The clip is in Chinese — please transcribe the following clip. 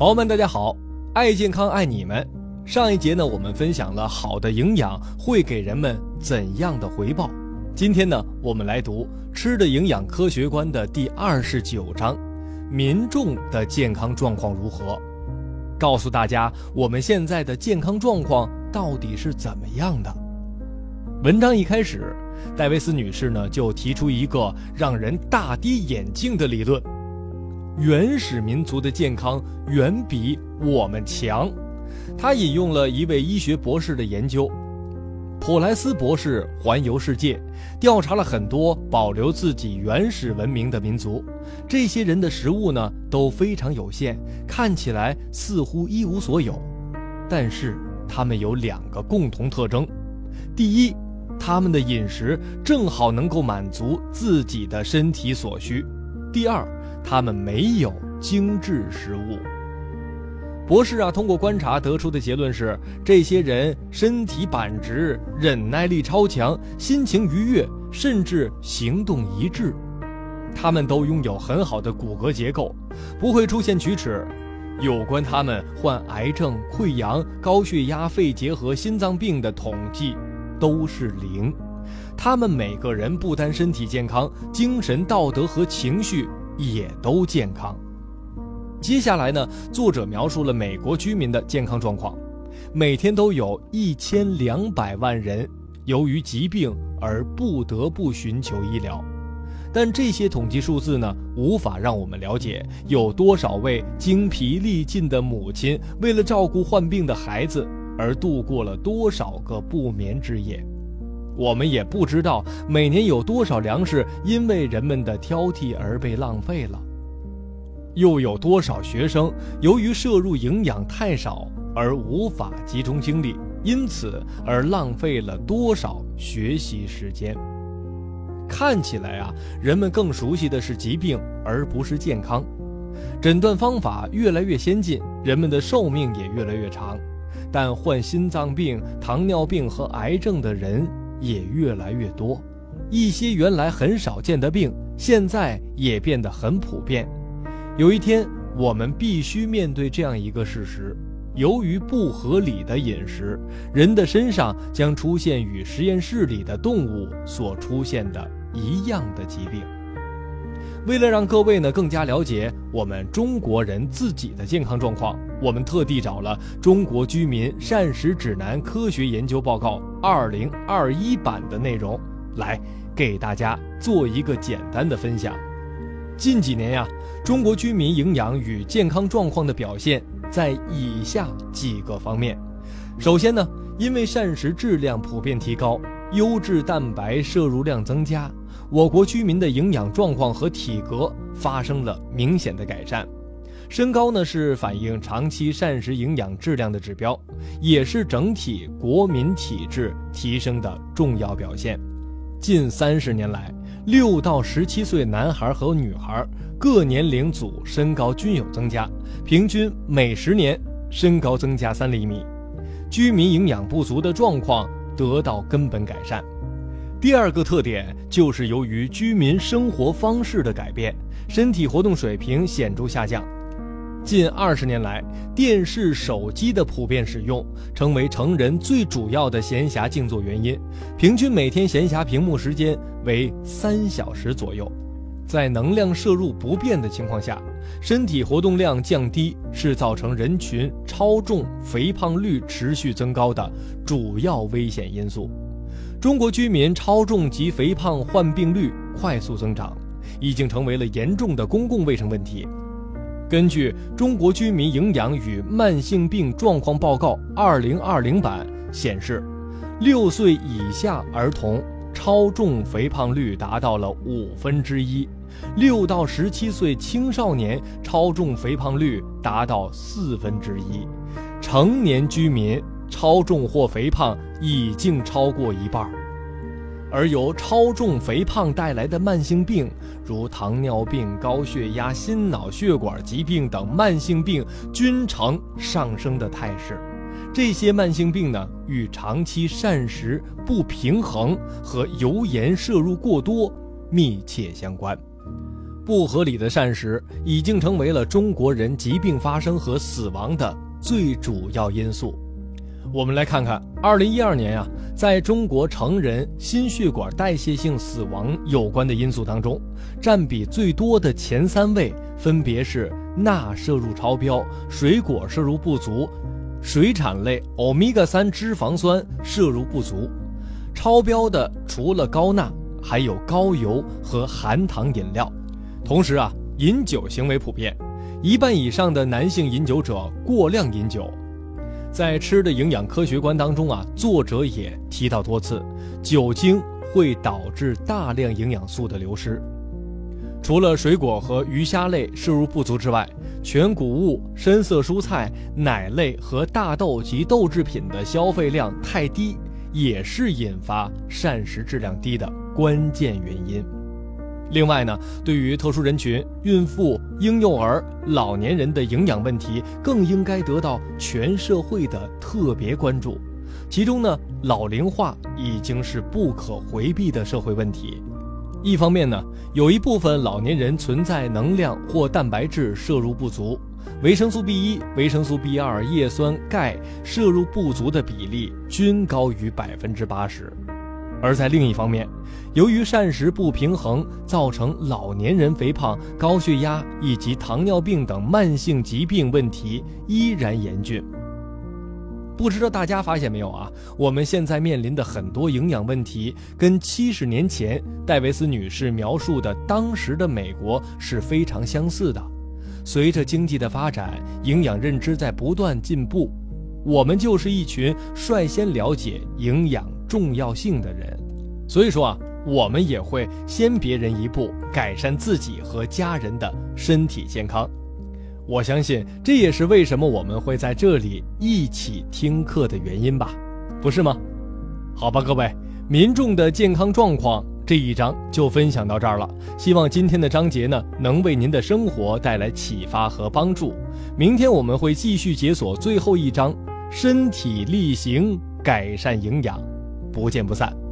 朋友们，大家好，爱健康爱你们。上一节呢，我们分享了好的营养会给人们怎样的回报。今天呢，我们来读《吃的营养科学观》的第二十九章：民众的健康状况如何？告诉大家，我们现在的健康状况到底是怎么样的？文章一开始，戴维斯女士呢就提出一个让人大跌眼镜的理论：原始民族的健康远比我们强。他引用了一位医学博士的研究。普莱斯博士环游世界，调查了很多保留自己原始文明的民族。这些人的食物呢都非常有限，看起来似乎一无所有。但是他们有两个共同特征：第一，他们的饮食正好能够满足自己的身体所需；第二，他们没有精致食物。博士啊，通过观察得出的结论是，这些人身体板直，忍耐力超强，心情愉悦，甚至行动一致。他们都拥有很好的骨骼结构，不会出现龋齿。有关他们患癌症、溃疡、高血压、肺结核、心脏病的统计都是零。他们每个人不单身体健康，精神、道德和情绪也都健康。接下来呢，作者描述了美国居民的健康状况，每天都有一千两百万人由于疾病而不得不寻求医疗，但这些统计数字呢，无法让我们了解有多少位精疲力尽的母亲为了照顾患病的孩子而度过了多少个不眠之夜，我们也不知道每年有多少粮食因为人们的挑剔而被浪费了。又有多少学生由于摄入营养太少而无法集中精力，因此而浪费了多少学习时间？看起来啊，人们更熟悉的是疾病而不是健康。诊断方法越来越先进，人们的寿命也越来越长，但患心脏病、糖尿病和癌症的人也越来越多。一些原来很少见的病，现在也变得很普遍。有一天，我们必须面对这样一个事实：由于不合理的饮食，人的身上将出现与实验室里的动物所出现的一样的疾病。为了让各位呢更加了解我们中国人自己的健康状况，我们特地找了《中国居民膳食指南科学研究报告（二零二一版）》的内容，来给大家做一个简单的分享。近几年呀，中国居民营养与健康状况的表现在以下几个方面。首先呢，因为膳食质量普遍提高，优质蛋白摄入量增加，我国居民的营养状况和体格发生了明显的改善。身高呢是反映长期膳食营养质量的指标，也是整体国民体质提升的重要表现。近三十年来。六到十七岁男孩和女孩各年龄组身高均有增加，平均每十年身高增加三厘米，居民营养不足的状况得到根本改善。第二个特点就是由于居民生活方式的改变，身体活动水平显著下降。近二十年来，电视、手机的普遍使用成为成人最主要的闲暇静坐原因，平均每天闲暇屏幕时间为三小时左右。在能量摄入不变的情况下，身体活动量降低是造成人群超重、肥胖率持续增高的主要危险因素。中国居民超重及肥胖患病率快速增长，已经成为了严重的公共卫生问题。根据《中国居民营养与慢性病状况报告（二零二零版）》显示，六岁以下儿童超重肥胖率达到了五分之一，六到十七岁青少年超重肥胖率达到四分之一，成年居民超重或肥胖已经超过一半。而由超重肥胖带来的慢性病，如糖尿病、高血压、心脑血管疾病等慢性病均呈上升的态势。这些慢性病呢，与长期膳食不平衡和油盐摄入过多密切相关。不合理的膳食已经成为了中国人疾病发生和死亡的最主要因素。我们来看看，二零一二年啊，在中国成人心血管代谢性死亡有关的因素当中，占比最多的前三位分别是钠摄入超标、水果摄入不足、水产类欧米伽三脂肪酸摄入不足。超标的除了高钠，还有高油和含糖饮料。同时啊，饮酒行为普遍，一半以上的男性饮酒者过量饮酒。在吃的营养科学观当中啊，作者也提到多次，酒精会导致大量营养素的流失。除了水果和鱼虾类摄入不足之外，全谷物、深色蔬菜、奶类和大豆及豆制品的消费量太低，也是引发膳食质量低的关键原因。另外呢，对于特殊人群、孕妇、婴幼儿、老年人的营养问题，更应该得到全社会的特别关注。其中呢，老龄化已经是不可回避的社会问题。一方面呢，有一部分老年人存在能量或蛋白质摄入不足，维生素 B 一、维生素 B 二、叶酸、钙摄入不足的比例均高于百分之八十。而在另一方面，由于膳食不平衡，造成老年人肥胖、高血压以及糖尿病等慢性疾病问题依然严峻。不知道大家发现没有啊？我们现在面临的很多营养问题，跟七十年前戴维斯女士描述的当时的美国是非常相似的。随着经济的发展，营养认知在不断进步，我们就是一群率先了解营养。重要性的人，所以说啊，我们也会先别人一步改善自己和家人的身体健康。我相信这也是为什么我们会在这里一起听课的原因吧，不是吗？好吧，各位，民众的健康状况这一章就分享到这儿了。希望今天的章节呢，能为您的生活带来启发和帮助。明天我们会继续解锁最后一章：身体力行，改善营养。不见不散。